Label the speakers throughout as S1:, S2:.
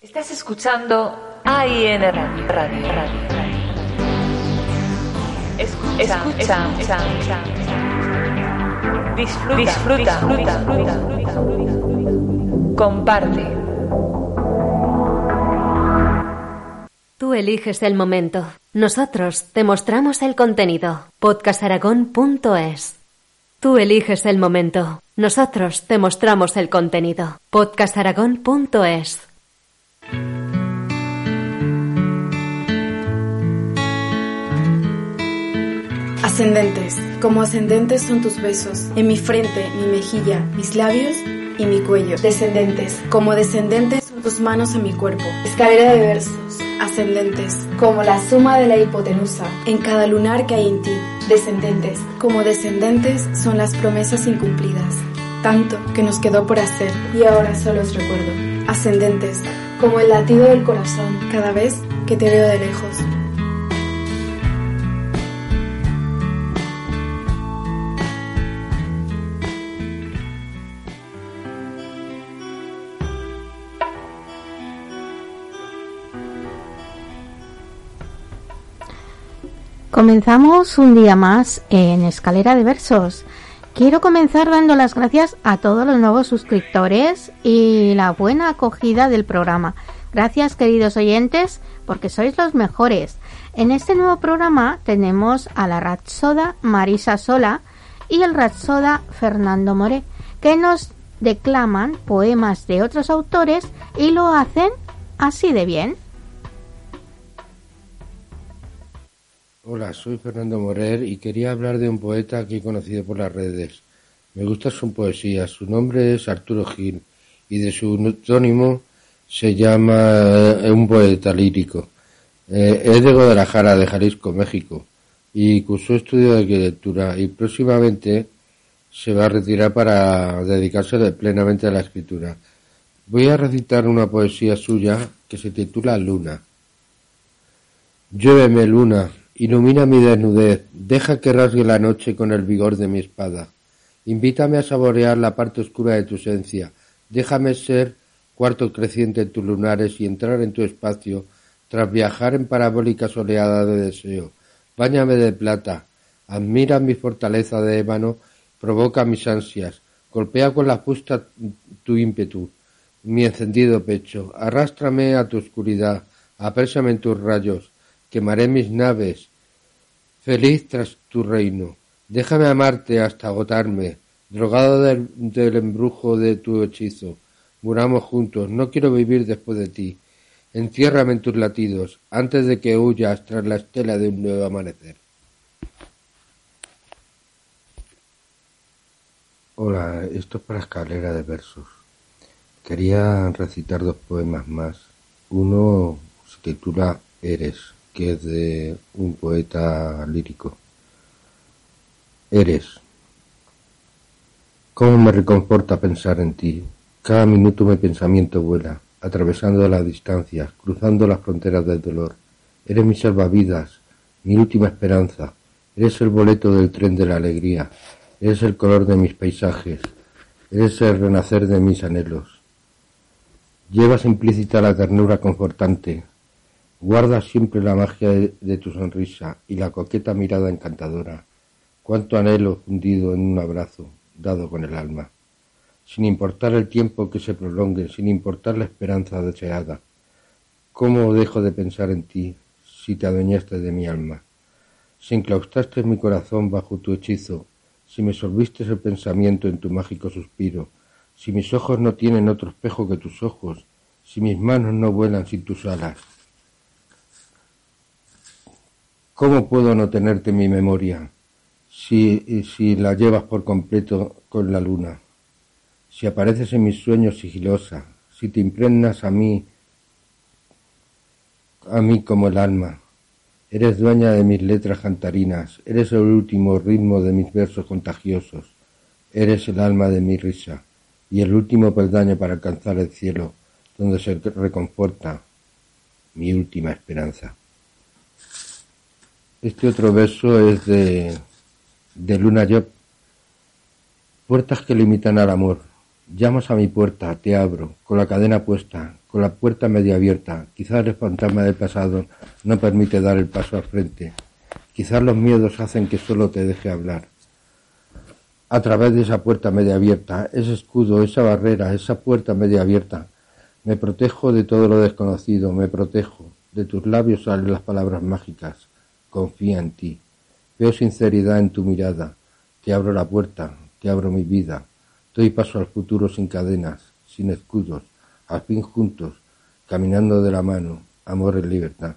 S1: Estás escuchando AIN Radio. Radio, Radio, Radio. Escucha, escucha, escucha, Disfruta, disfruta, disfruta, Comparte.
S2: Tú eliges el momento. Nosotros te mostramos el contenido. podcastaragón.es Tú eliges el momento. Nosotros te mostramos el contenido. podcastaragón.es
S3: Ascendentes. Como ascendentes son tus besos. En mi frente, mi mejilla, mis labios y mi cuello. Descendentes. Como descendentes son tus manos en mi cuerpo. Escalera de versos. Ascendentes. Como la suma de la hipotenusa en cada lunar que hay en ti. Descendentes. Como descendentes son las promesas incumplidas. Tanto que nos quedó por hacer y ahora solo os recuerdo. Ascendentes. Como el latido del corazón cada vez que te veo de lejos.
S4: Comenzamos un día más en Escalera de Versos. Quiero comenzar dando las gracias a todos los nuevos suscriptores y la buena acogida del programa. Gracias queridos oyentes porque sois los mejores. En este nuevo programa tenemos a la Ratsoda Marisa Sola y el Ratsoda Fernando More que nos declaman poemas de otros autores y lo hacen así de bien.
S5: Hola, soy Fernando Morer y quería hablar de un poeta he conocido por las redes. Me gusta su poesía. Su nombre es Arturo Gil y de su autónimo se llama eh, Un poeta lírico. Eh, es de Guadalajara, de Jalisco, México, y cursó estudio de arquitectura y próximamente se va a retirar para dedicarse plenamente a la escritura. Voy a recitar una poesía suya que se titula Luna. Lluéveme luna, Ilumina mi desnudez, deja que rasgue la noche con el vigor de mi espada. Invítame a saborear la parte oscura de tu esencia. Déjame ser cuarto creciente en tus lunares y entrar en tu espacio tras viajar en parabólicas oleadas de deseo. Báñame de plata, admira mi fortaleza de ébano, provoca mis ansias, golpea con la fusta tu ímpetu, mi encendido pecho, arrástrame a tu oscuridad, aprésame en tus rayos, quemaré mis naves, Feliz tras tu reino, déjame amarte hasta agotarme, drogado del, embrujo de tu hechizo. Muramos juntos, no quiero vivir después de ti. Enciérrame en tus latidos, antes de que huyas tras la estela de un nuevo amanecer. Hola, esto es para escalera de versos. Quería recitar dos poemas más. Uno se titula Eres que es de un poeta lírico. Eres. Cómo me reconforta pensar en ti. Cada minuto mi pensamiento vuela, atravesando las distancias, cruzando las fronteras del dolor. Eres mi salvavidas, mi última esperanza. Eres el boleto del tren de la alegría. Eres el color de mis paisajes. Eres el renacer de mis anhelos. Llevas implícita la ternura confortante, Guarda siempre la magia de, tu sonrisa y la coqueta mirada encantadora. Cuánto anhelo fundido en un abrazo, dado con el alma. Sin importar el tiempo que se prolongue, sin importar la esperanza deseada. ¿Cómo dejo de pensar en ti si te adueñaste de mi alma? Si enclaustraste mi corazón bajo tu hechizo, si me solviste el pensamiento en tu mágico suspiro, si mis ojos no tienen otro espejo que tus ojos, si mis manos no vuelan sin tus alas, ¿Cómo puedo no tenerte en mi memoria si, si la llevas por completo con la luna? Si apareces en mis sueños sigilosa, si te impregnas a mí
S6: a mí como el alma. Eres dueña de mis letras cantarinas, eres el último ritmo de mis versos contagiosos, eres el alma de mi risa y el último peldaño para alcanzar el cielo, donde se reconforta mi última esperanza. Este otro verso es de, de Luna Job. Puertas que limitan al amor. Llamas a mi puerta, te abro, con la cadena puesta, con la puerta medio abierta. Quizás el fantasma del pasado no permite dar el paso al frente. Quizás los miedos hacen que solo te deje hablar. A través de esa puerta media abierta, ese escudo, esa barrera, esa puerta media abierta, me protejo de todo lo desconocido, me protejo. De tus labios salen las palabras mágicas. Confía en ti. Veo sinceridad en tu mirada. Te abro la puerta, te abro mi vida. Doy paso al futuro sin cadenas, sin escudos, al fin juntos, caminando de la mano, amor y libertad.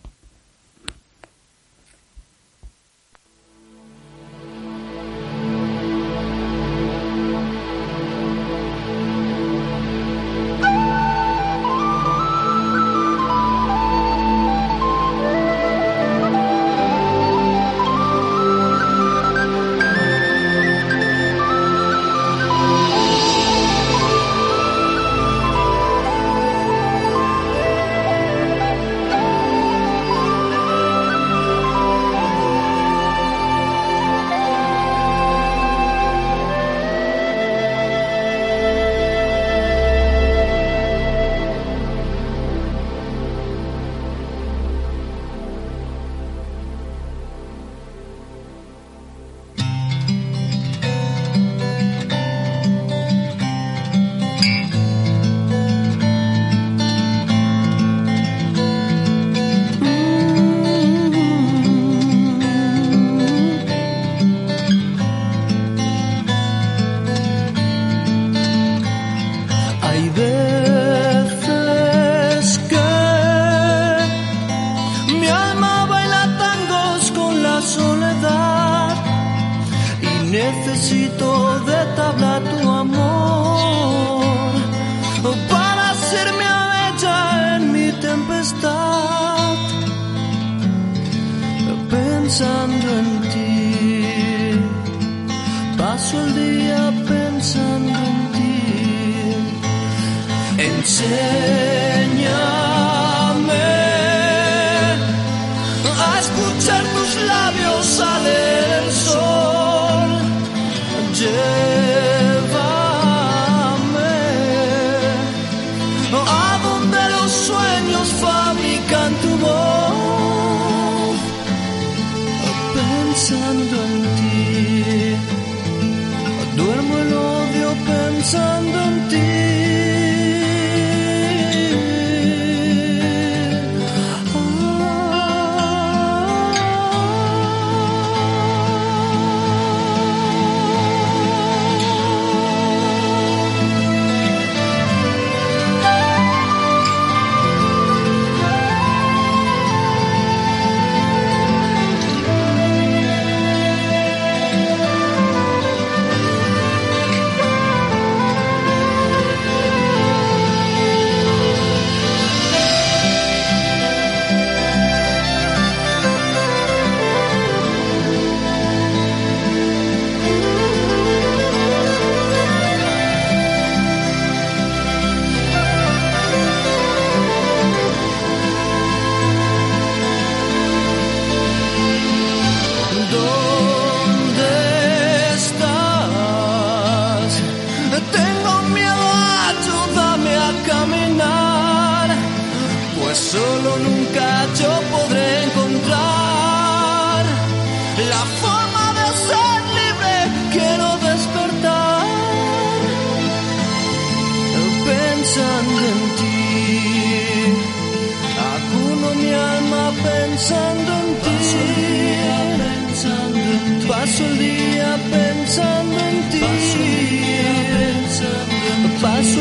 S7: Paso el día pensando en ti. Paso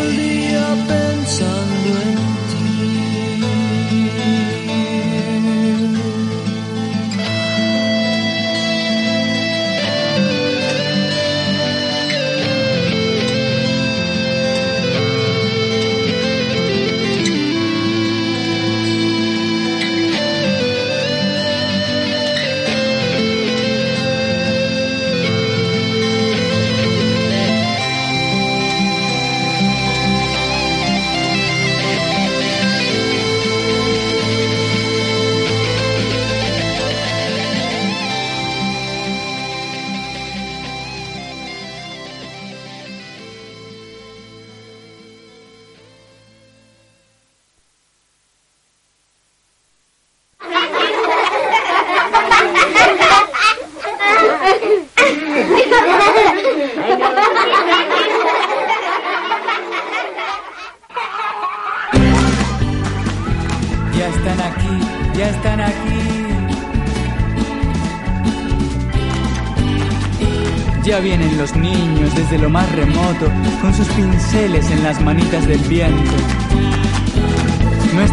S7: el día pensando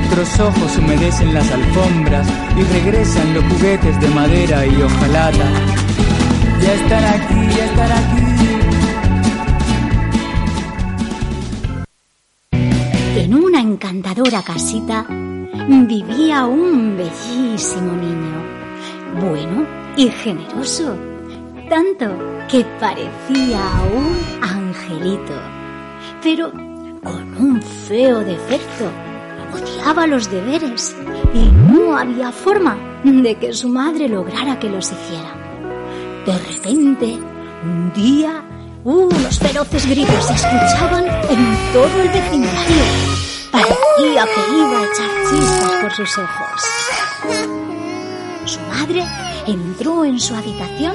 S8: Nuestros ojos humedecen las alfombras y regresan los juguetes de madera y hojalata. Ya están aquí, ya están aquí.
S9: En una encantadora casita vivía un bellísimo niño, bueno y generoso, tanto que parecía un angelito, pero con un feo defecto. Odiaba los deberes y no había forma de que su madre lograra que los hiciera. De repente, un día, unos feroces gritos se escuchaban en todo el vecindario. Parecía que iba a echar chispas por sus ojos. Su madre entró en su habitación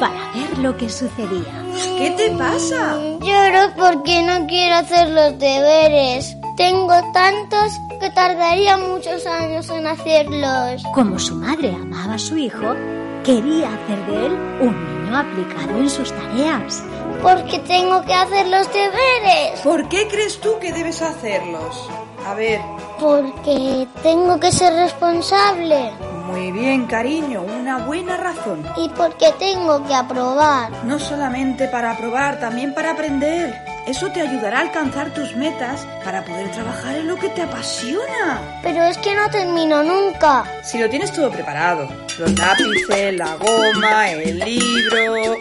S9: para ver lo que sucedía.
S10: ¿Qué te pasa?
S11: Lloro porque no quiero hacer los deberes. Tengo tantos que tardaría muchos años en hacerlos.
S9: Como su madre amaba a su hijo, quería hacer de él un niño aplicado en sus tareas.
S11: Porque tengo que hacer los deberes.
S10: ¿Por qué crees tú que debes hacerlos? A ver.
S11: Porque tengo que ser responsable.
S10: Muy bien, cariño, una buena razón.
S11: Y porque tengo que aprobar.
S10: No solamente para aprobar, también para aprender. Eso te ayudará a alcanzar tus metas para poder trabajar en lo que te apasiona.
S11: Pero es que no termino nunca.
S10: Si lo tienes todo preparado, los lápices, la goma, el libro,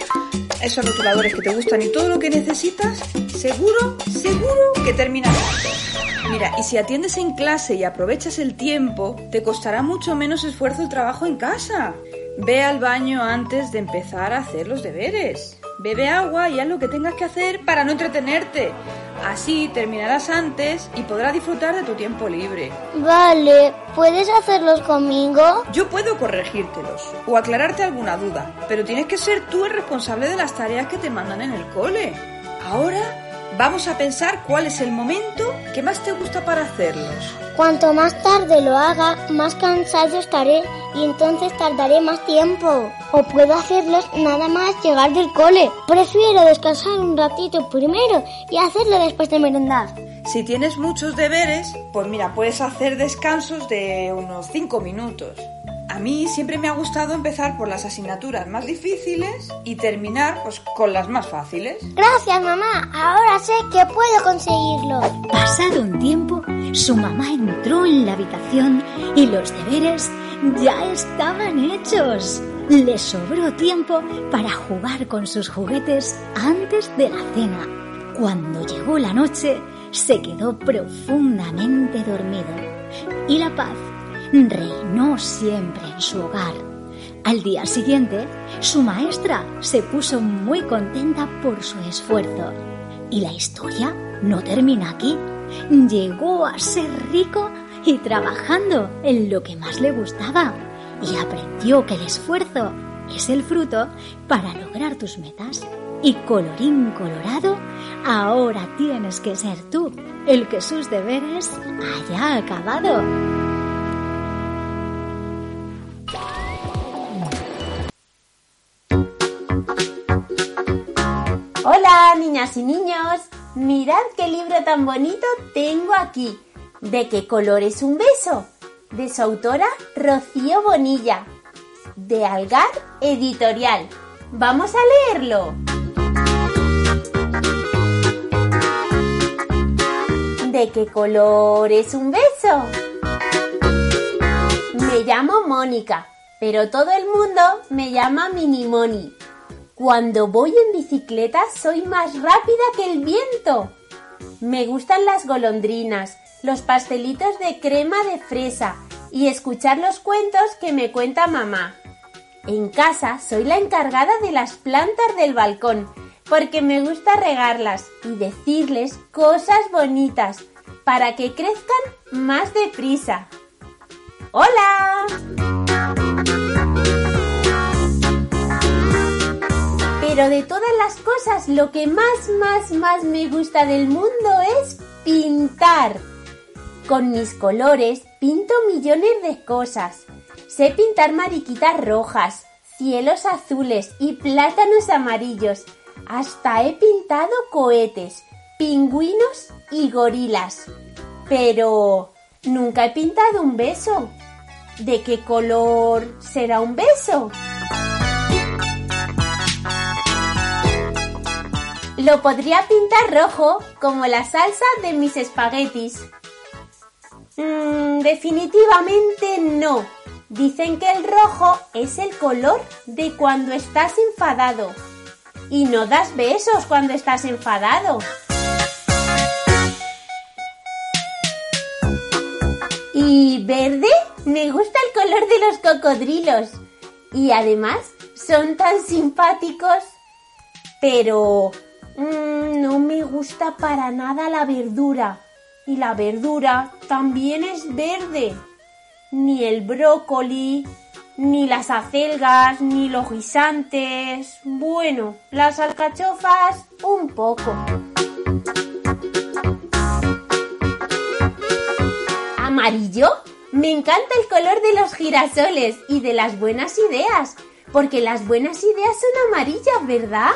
S10: esos rotuladores que te gustan y todo lo que necesitas, seguro, seguro que terminarás. Mira, y si atiendes en clase y aprovechas el tiempo, te costará mucho menos esfuerzo el trabajo en casa. Ve al baño antes de empezar a hacer los deberes. Bebe agua y haz lo que tengas que hacer para no entretenerte. Así terminarás antes y podrás disfrutar de tu tiempo libre.
S11: Vale, ¿puedes hacerlos conmigo?
S10: Yo puedo corregírtelos o aclararte alguna duda, pero tienes que ser tú el responsable de las tareas que te mandan en el cole. Ahora vamos a pensar cuál es el momento que más te gusta para hacerlos.
S11: Cuanto más tarde lo haga, más cansado estaré y entonces tardaré más tiempo. O puedo hacerlos nada más llegar del cole. Prefiero descansar un ratito primero y hacerlo después de merendar.
S10: Si tienes muchos deberes, pues mira, puedes hacer descansos de unos 5 minutos. A mí siempre me ha gustado empezar por las asignaturas más difíciles y terminar pues, con las más fáciles.
S11: Gracias, mamá. Ahora sé que puedo conseguirlo.
S9: Pasado un tiempo, su mamá entró en la habitación y los deberes ya estaban hechos. Le sobró tiempo para jugar con sus juguetes antes de la cena. Cuando llegó la noche, se quedó profundamente dormido y la paz reinó siempre en su hogar. Al día siguiente, su maestra se puso muy contenta por su esfuerzo. Y la historia no termina aquí. Llegó a ser rico y trabajando en lo que más le gustaba. Y aprendió que el esfuerzo es el fruto para lograr tus metas. Y colorín colorado, ahora tienes que ser tú el que sus deberes haya acabado.
S12: Hola, niñas y niños. Mirad qué libro tan bonito tengo aquí. ¿De qué color es un beso? De su autora Rocío Bonilla. De Algar Editorial. Vamos a leerlo. ¿De qué color es un beso? Me llamo Mónica, pero todo el mundo me llama Mini Moni. Cuando voy en bicicleta soy más rápida que el viento. Me gustan las golondrinas, los pastelitos de crema de fresa y escuchar los cuentos que me cuenta mamá. En casa soy la encargada de las plantas del balcón porque me gusta regarlas y decirles cosas bonitas para que crezcan más deprisa. ¡Hola! Pero de todas las cosas, lo que más, más, más me gusta del mundo es pintar. Con mis colores pinto millones de cosas. Sé pintar mariquitas rojas, cielos azules y plátanos amarillos. Hasta he pintado cohetes, pingüinos y gorilas. Pero nunca he pintado un beso. ¿De qué color será un beso? Lo podría pintar rojo, como la salsa de mis espaguetis. Mm, definitivamente no. Dicen que el rojo es el color de cuando estás enfadado. Y no das besos cuando estás enfadado. Y verde, me gusta el color de los cocodrilos. Y además son tan simpáticos. Pero mm, no me gusta para nada la verdura. Y la verdura también es verde. Ni el brócoli, ni las acelgas, ni los guisantes. Bueno, las alcachofas un poco. ¿Amarillo? Me encanta el color de los girasoles y de las buenas ideas, porque las buenas ideas son amarillas, ¿verdad?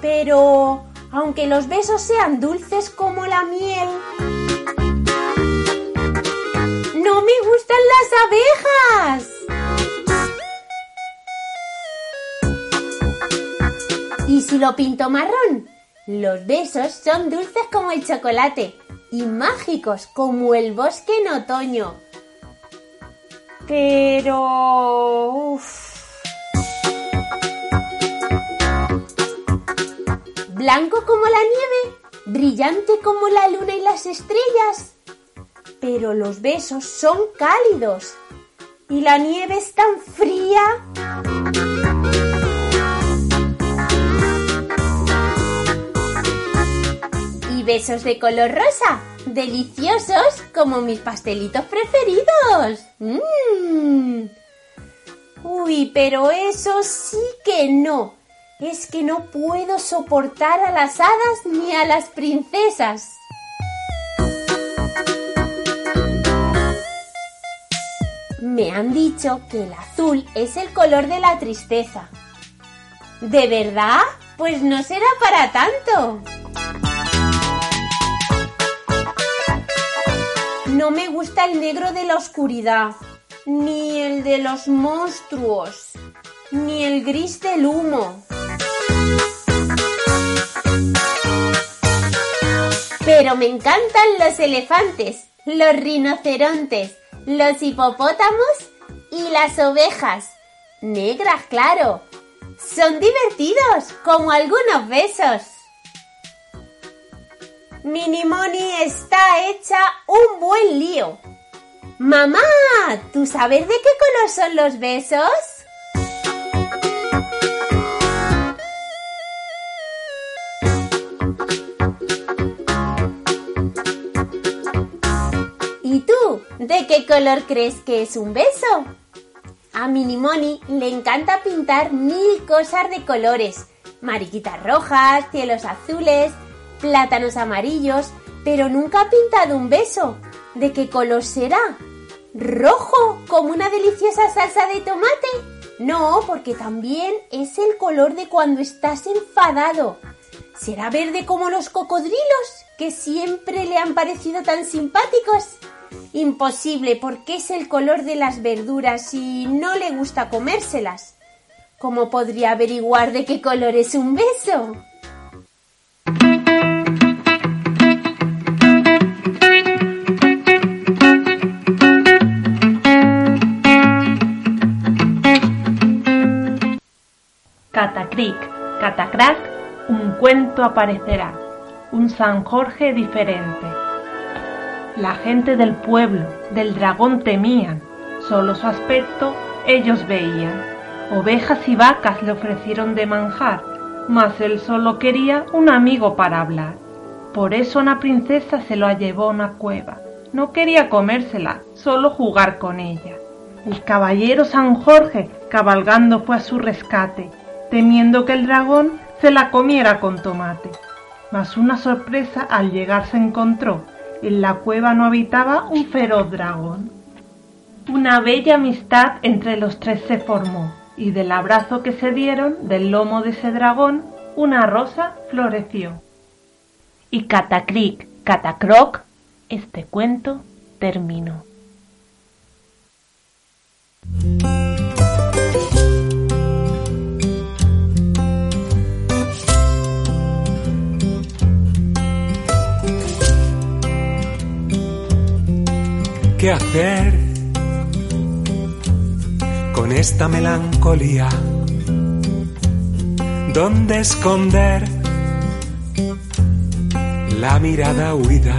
S12: Pero, aunque los besos sean dulces como la miel, no me gustan las abejas. ¿Y si lo pinto marrón? Los besos son dulces como el chocolate y mágicos como el bosque en otoño. Pero... uf. Blanco como la nieve, brillante como la luna y las estrellas. Pero los besos son cálidos y la nieve es tan fría. Y besos de color rosa, deliciosos como mis pastelitos preferidos. ¡Mmm! Uy, pero eso sí que no. Es que no puedo soportar a las hadas ni a las princesas. Me han dicho que el azul es el color de la tristeza. ¿De verdad? Pues no será para tanto. No me gusta el negro de la oscuridad, ni el de los monstruos, ni el gris del humo. Pero me encantan los elefantes, los rinocerontes, los hipopótamos y las ovejas. Negras, claro. Son divertidos, como algunos besos. Minimoni está hecha un buen lío. Mamá, ¿tú sabes de qué color son los besos? ¿Y tú? ¿De qué color crees que es un beso? A Minimoni le encanta pintar mil cosas de colores. Mariquitas rojas, cielos azules, plátanos amarillos, pero nunca ha pintado un beso. ¿De qué color será? ¿Rojo como una deliciosa salsa de tomate? No, porque también es el color de cuando estás enfadado. ¿Será verde como los cocodrilos, que siempre le han parecido tan simpáticos? Imposible, porque es el color de las verduras y no le gusta comérselas. ¿Cómo podría averiguar de qué color es un beso?
S13: Catacric, Catacrac, un cuento aparecerá, un San Jorge diferente. La gente del pueblo, del dragón temían, solo su aspecto ellos veían. Ovejas y vacas le ofrecieron de manjar, mas él solo quería un amigo para hablar. Por eso una princesa se lo llevó a una cueva. No quería comérsela, solo jugar con ella. El caballero San Jorge cabalgando fue a su rescate, temiendo que el dragón se la comiera con tomate. Mas una sorpresa al llegar se encontró. En la cueva no habitaba un feroz dragón. Una bella amistad entre los tres se formó, y del abrazo que se dieron del lomo de ese dragón, una rosa floreció. Y Catacric, Catacroc, este cuento terminó.
S14: ¿Qué hacer con esta melancolía? ¿Dónde esconder la mirada huida?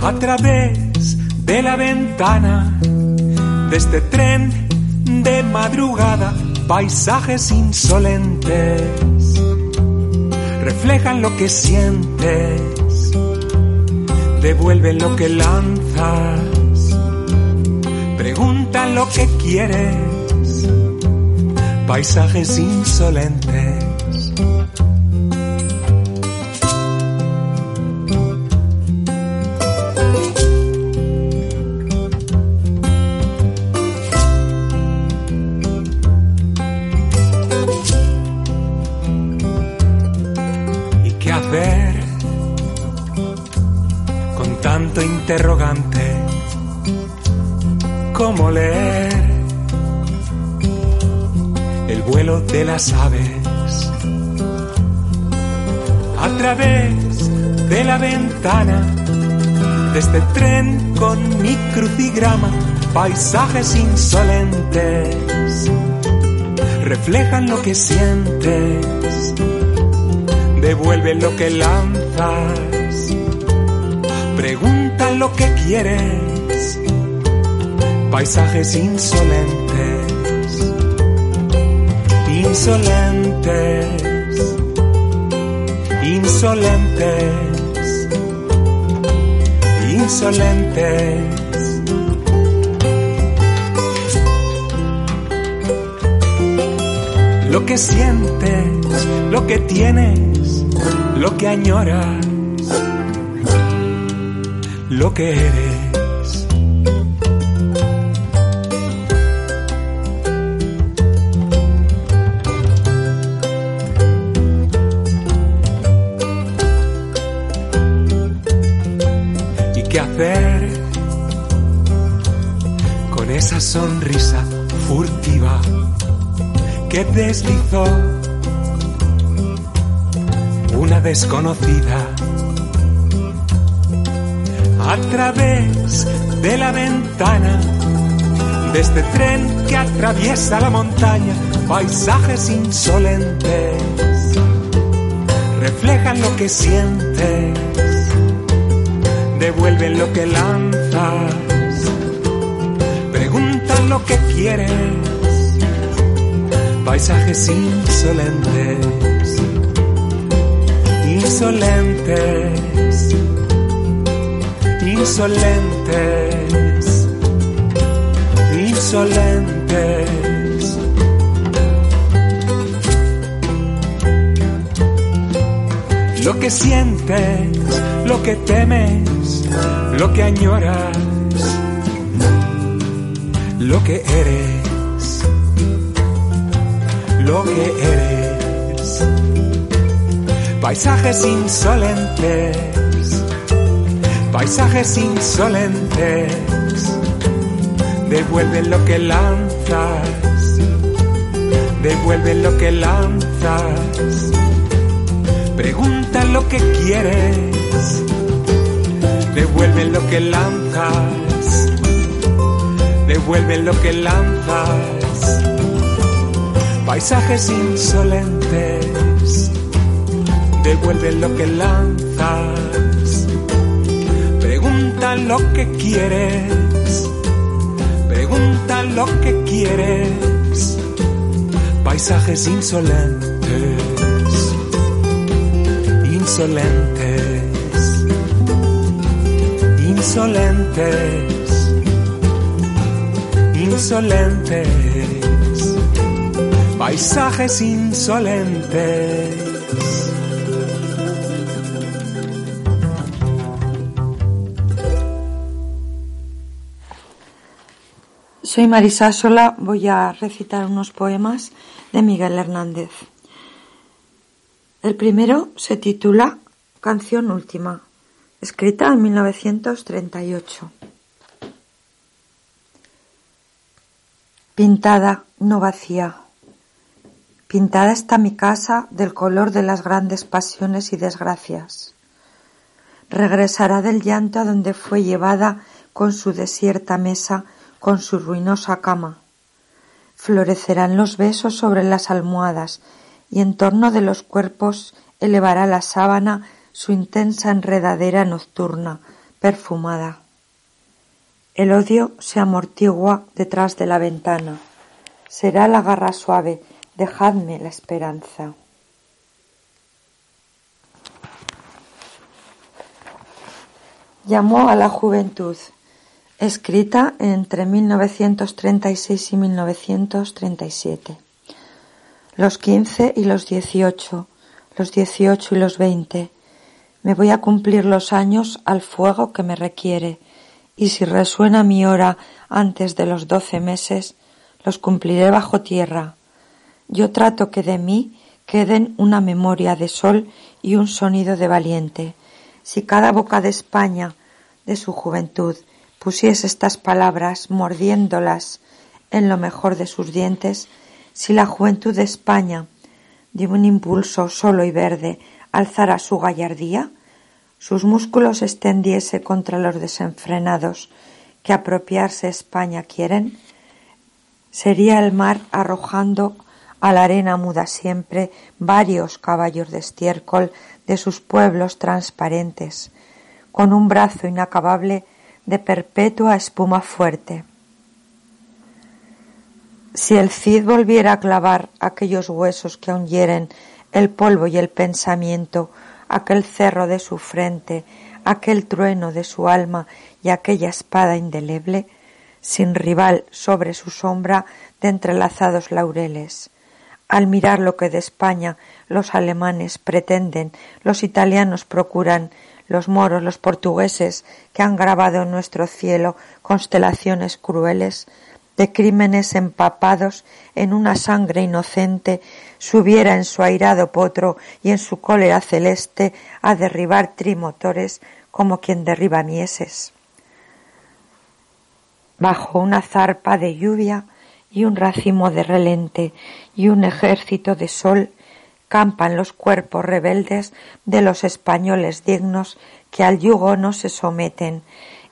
S14: A través de la ventana de este tren de madrugada, paisajes insolentes reflejan lo que sientes devuelve lo que lanzas, pregunta lo que quieres, paisajes insolentes. Ventana. De este tren con mi crucigrama, paisajes insolentes reflejan lo que sientes, devuelven lo que lanzas Pregunta lo que quieres, paisajes insolentes, insolentes, insolentes, insolentes. Lo que sientes, lo que tienes, lo que añoras lo que eres. Que deslizó una desconocida? a través de la ventana de este tren que atraviesa la montaña, paisajes insolentes reflejan lo que sientes, devuelven lo que lanzas, preguntan lo que quieres, paisajes insolentes, insolentes insolentes, insolentes. Lo que sientes, lo que temes, lo que añoras, lo que eres, lo que eres. Paisajes insolentes paisajes insolentes. Devuelven lo que lanzas, devuelven lo que lanzas, pregunta lo que quieres, devuelven lo que lanzas, devuelven lo que lanzas, paisajes insolentes, devuelven lo que lanzas. Pregunta lo que quieres, pregunta lo que quieres, paisajes insolentes, insolentes, insolentes, insolentes, paisajes insolentes.
S15: Soy Marisa Sola, voy a recitar unos poemas de Miguel Hernández. El primero se titula Canción Última, escrita en 1938. Pintada, no vacía. Pintada está mi casa del color de las grandes pasiones y desgracias. Regresará del llanto a donde fue llevada con su desierta mesa con su ruinosa cama. Florecerán los besos sobre las almohadas y en torno de los cuerpos elevará la sábana su intensa enredadera nocturna, perfumada. El odio se amortigua detrás de la ventana. Será la garra suave, dejadme la esperanza. Llamó a la juventud escrita entre 1936 y 1937. Los quince y los dieciocho, los dieciocho y los veinte. Me voy a cumplir los años al fuego que me requiere, y si resuena mi hora antes de los doce meses, los cumpliré bajo tierra. Yo trato que de mí queden una memoria de sol y un sonido de valiente. Si cada boca de España, de su juventud, pusiese estas palabras mordiéndolas en lo mejor de sus dientes, si la juventud de España, de un impulso solo y verde, alzara su gallardía, sus músculos extendiese contra los desenfrenados que apropiarse España quieren, sería el mar arrojando a la arena muda siempre varios caballos de estiércol de sus pueblos transparentes, con un brazo inacabable de perpetua espuma fuerte. Si el Cid volviera a clavar aquellos huesos que aún hieren el polvo y el pensamiento, aquel cerro de su frente, aquel trueno de su alma y aquella espada indeleble, sin rival sobre su sombra de entrelazados laureles. Al mirar lo que de España los alemanes pretenden, los italianos procuran, los moros, los portugueses, que han grabado en nuestro cielo constelaciones crueles, de crímenes empapados en una sangre inocente, subiera en su airado potro y en su cólera celeste a derribar trimotores como quien derriba mieses. Bajo una zarpa de lluvia y un racimo de relente y un ejército de sol campan los cuerpos rebeldes de los españoles dignos que al yugo no se someten,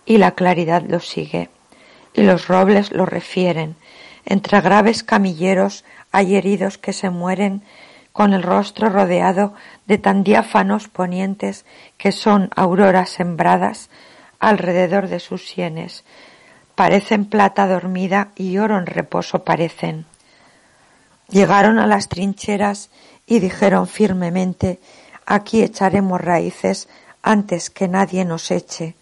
S15: y la claridad los sigue, y los robles lo refieren. Entre graves camilleros hay heridos que se mueren con el rostro rodeado de tan diáfanos ponientes que son auroras sembradas alrededor de sus sienes. Parecen plata dormida y oro en reposo parecen. Llegaron a las trincheras y dijeron firmemente aquí echaremos raíces antes que nadie nos eche.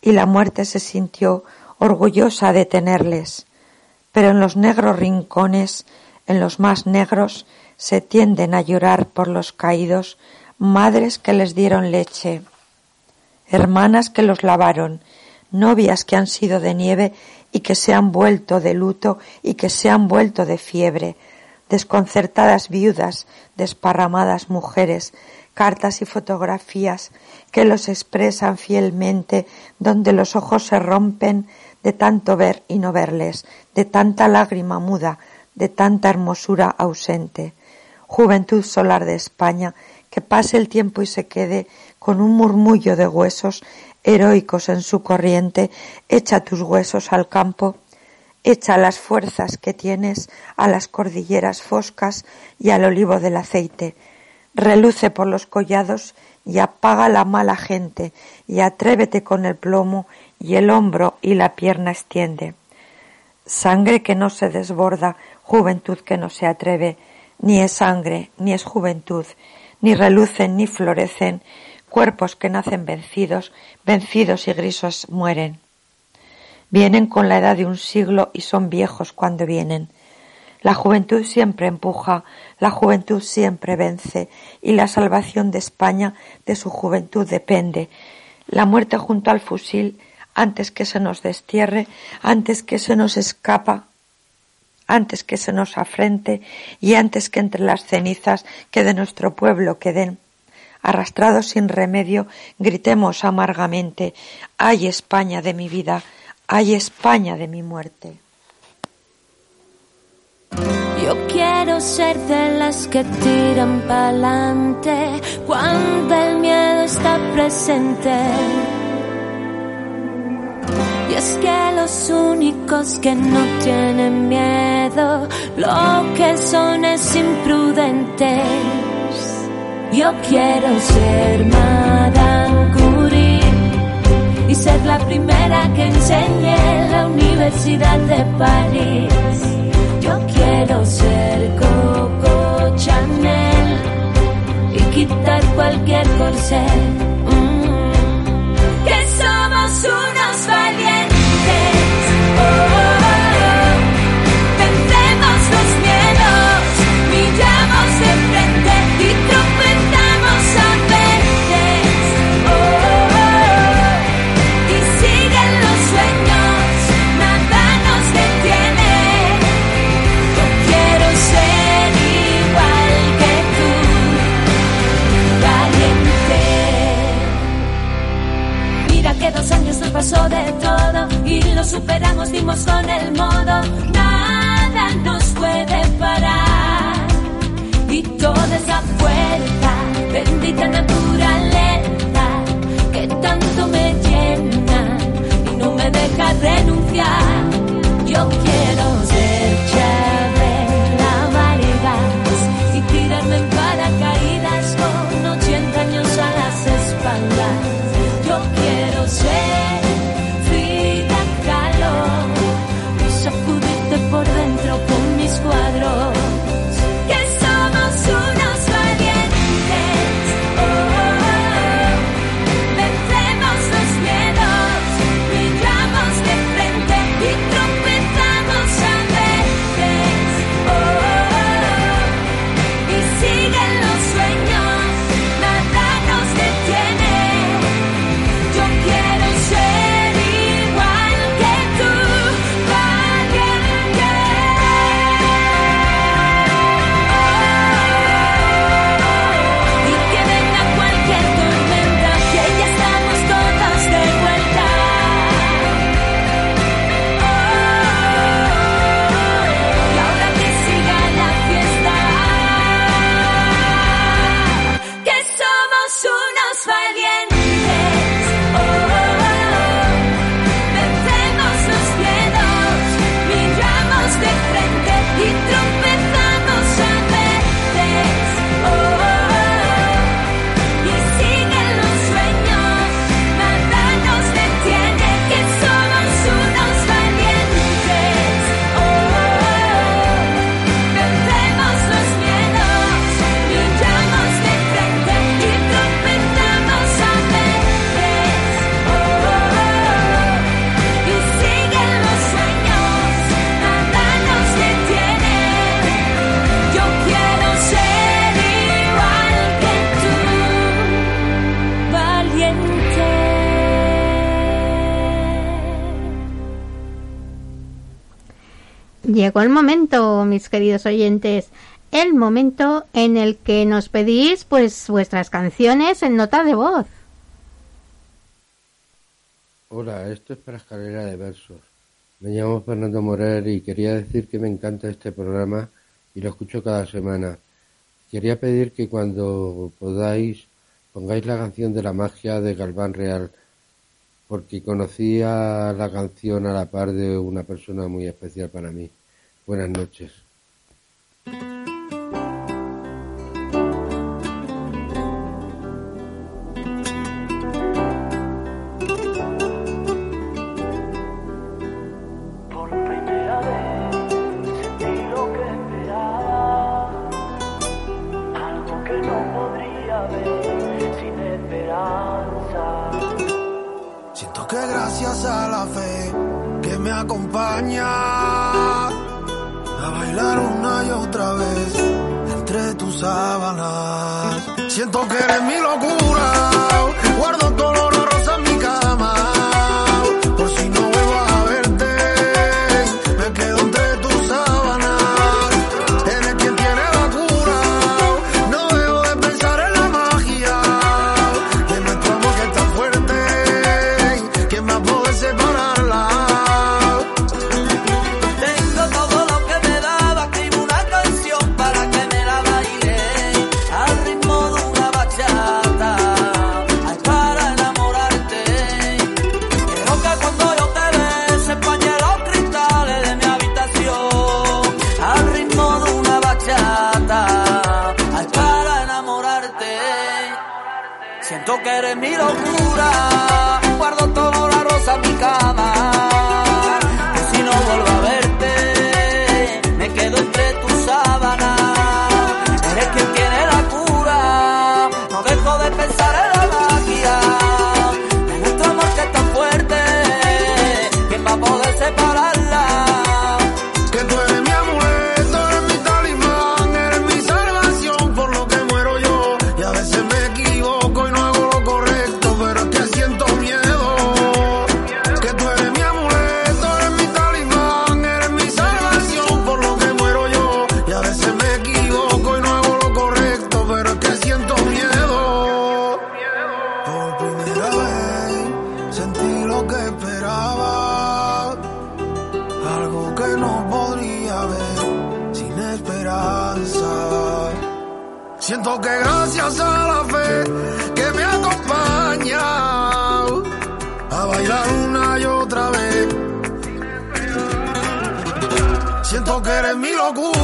S15: Y la muerte se sintió orgullosa de tenerles. Pero en los negros rincones, en los más negros, se tienden a llorar por los caídos madres que les dieron leche, hermanas que los lavaron, novias que han sido de nieve y que se han vuelto de luto y que se han vuelto de fiebre, desconcertadas viudas, desparramadas mujeres, cartas y fotografías que los expresan fielmente, donde los ojos se rompen de tanto ver y no verles, de tanta lágrima muda, de tanta hermosura ausente. Juventud solar de España, que pase el tiempo y se quede con un murmullo de huesos heroicos en su corriente, echa tus huesos al campo Echa las fuerzas que tienes a las cordilleras foscas y al olivo del aceite. Reluce por los collados y apaga la mala gente y atrévete con el plomo y el hombro y la pierna extiende. Sangre que no se desborda, juventud que no se atreve, ni es sangre, ni es juventud, ni relucen ni florecen, cuerpos que nacen vencidos, vencidos y grisos mueren. Vienen con la edad de un siglo y son viejos cuando vienen. La juventud siempre empuja, la juventud siempre vence, y la salvación de España de su juventud depende. La muerte junto al fusil antes que se nos destierre, antes que se nos escapa, antes que se nos afrente y antes que entre las cenizas que de nuestro pueblo queden. Arrastrados sin remedio, gritemos amargamente, ay España de mi vida, ay España de mi muerte.
S16: Yo quiero ser de las que tiran pa'lante cuando el miedo está presente. Y es que los únicos que no tienen miedo, lo que son es imprudentes. Yo quiero ser Madame Curie y ser la primera que enseñe en la Universidad de París. Yo quiero ser Coco Chanel y quitar cualquier corsé. Mm. Que somos unos con el modo. Nada nos puede parar y toda esa fuerza, bendita naturaleza que tanto me llena y no me deja renunciar.
S4: Llegó el momento, mis queridos oyentes, el momento en el que nos pedís pues vuestras canciones en nota de voz.
S5: Hola, esto es para Escalera de Versos. Me llamo Fernando Morer y quería decir que me encanta este programa y lo escucho cada semana. Quería pedir que cuando podáis pongáis la canción de la magia de Galván Real, porque conocía la canción a la par de una persona muy especial para mí. Buenas noches.
S6: Por primera vez sentí lo que esperaba, algo que no podría ver sin esperanza.
S17: Siento que gracias a la fe que me acompaña bailar una y otra vez entre tus sábanas. Siento que eres mi locura, guardo
S18: Que
S17: gracias a la fe que me acompaña a bailar una y otra vez, siento que eres mi locura.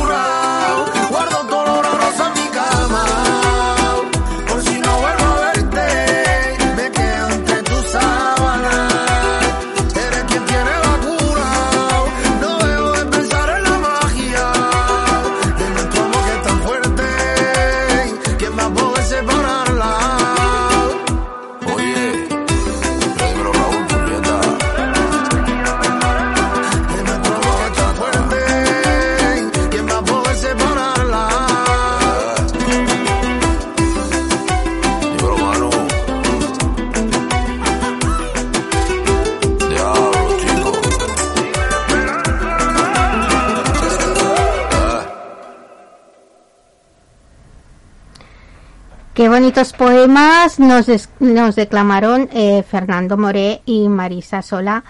S4: bonitos poemas nos, declamaron eh, Fernando Moré y Marisa Sola.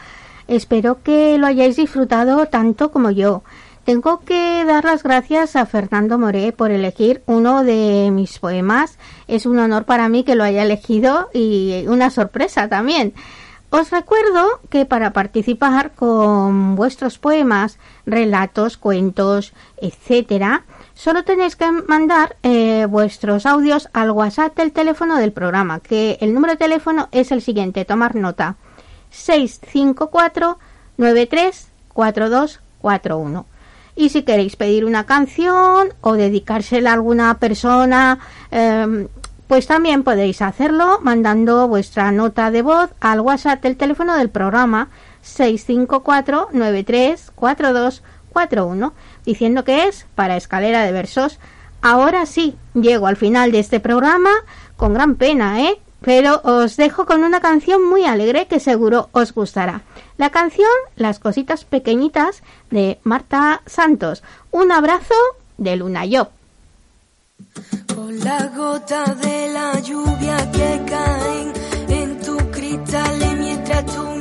S4: Espero que lo hayáis disfrutado tanto como yo. Tengo que dar las gracias a Fernando Moré por elegir uno de mis poemas. Es un honor para mí que lo haya elegido y una sorpresa también. Os recuerdo que para participar con vuestros poemas, relatos, cuentos, etcétera, Solo tenéis que mandar eh, vuestros audios al WhatsApp del teléfono del programa, que el número de teléfono es el siguiente, tomar nota, 654-934241. Y si queréis pedir una canción o dedicársela a alguna persona, em, pues también podéis hacerlo mandando vuestra nota de voz al WhatsApp del teléfono del programa 654 934241 diciendo que es para escalera de versos. Ahora sí, llego al final de este programa con gran pena, ¿eh? Pero os dejo con una canción muy alegre que seguro os gustará. La canción Las cositas pequeñitas de Marta Santos. Un abrazo de Luna Job.
S19: Con la gota de la lluvia que caen en tu cristal mientras tú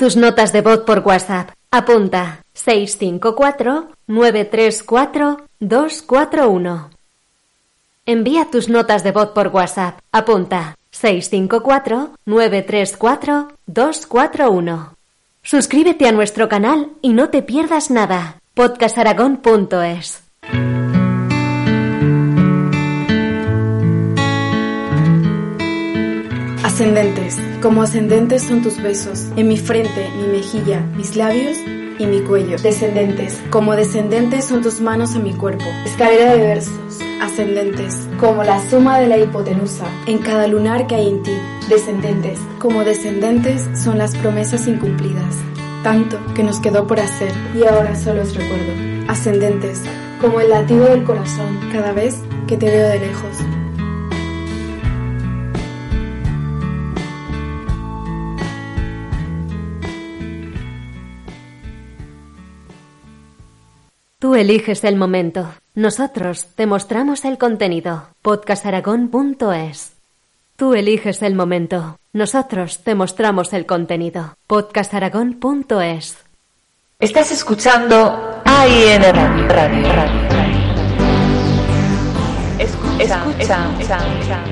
S2: tus notas de voz por WhatsApp. Apunta 654-934-241. Envía tus notas de voz por WhatsApp. Apunta 654-934-241. Suscríbete a nuestro canal y no te pierdas nada. podcastaragón.es
S3: Ascendentes, como ascendentes son tus besos, en mi frente, mi mejilla, mis labios y mi cuello. Descendentes, como descendentes son tus manos en mi cuerpo. Escalera de versos, ascendentes, como la suma de la hipotenusa, en cada lunar que hay en ti. Descendentes, como descendentes son las promesas incumplidas, tanto que nos quedó por hacer y ahora solo os recuerdo. Ascendentes, como el latido del corazón cada vez que te veo de lejos.
S2: Tú eliges el momento. Nosotros te mostramos el contenido. podcastaragón.es Tú eliges el momento. Nosotros te mostramos el contenido. podcastaragón.es
S1: Estás escuchando AIN Radio. Radio, radio, radio. Escucha, escucha,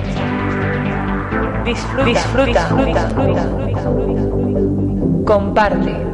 S1: Disfruta, disfruta, disfruta, Comparte.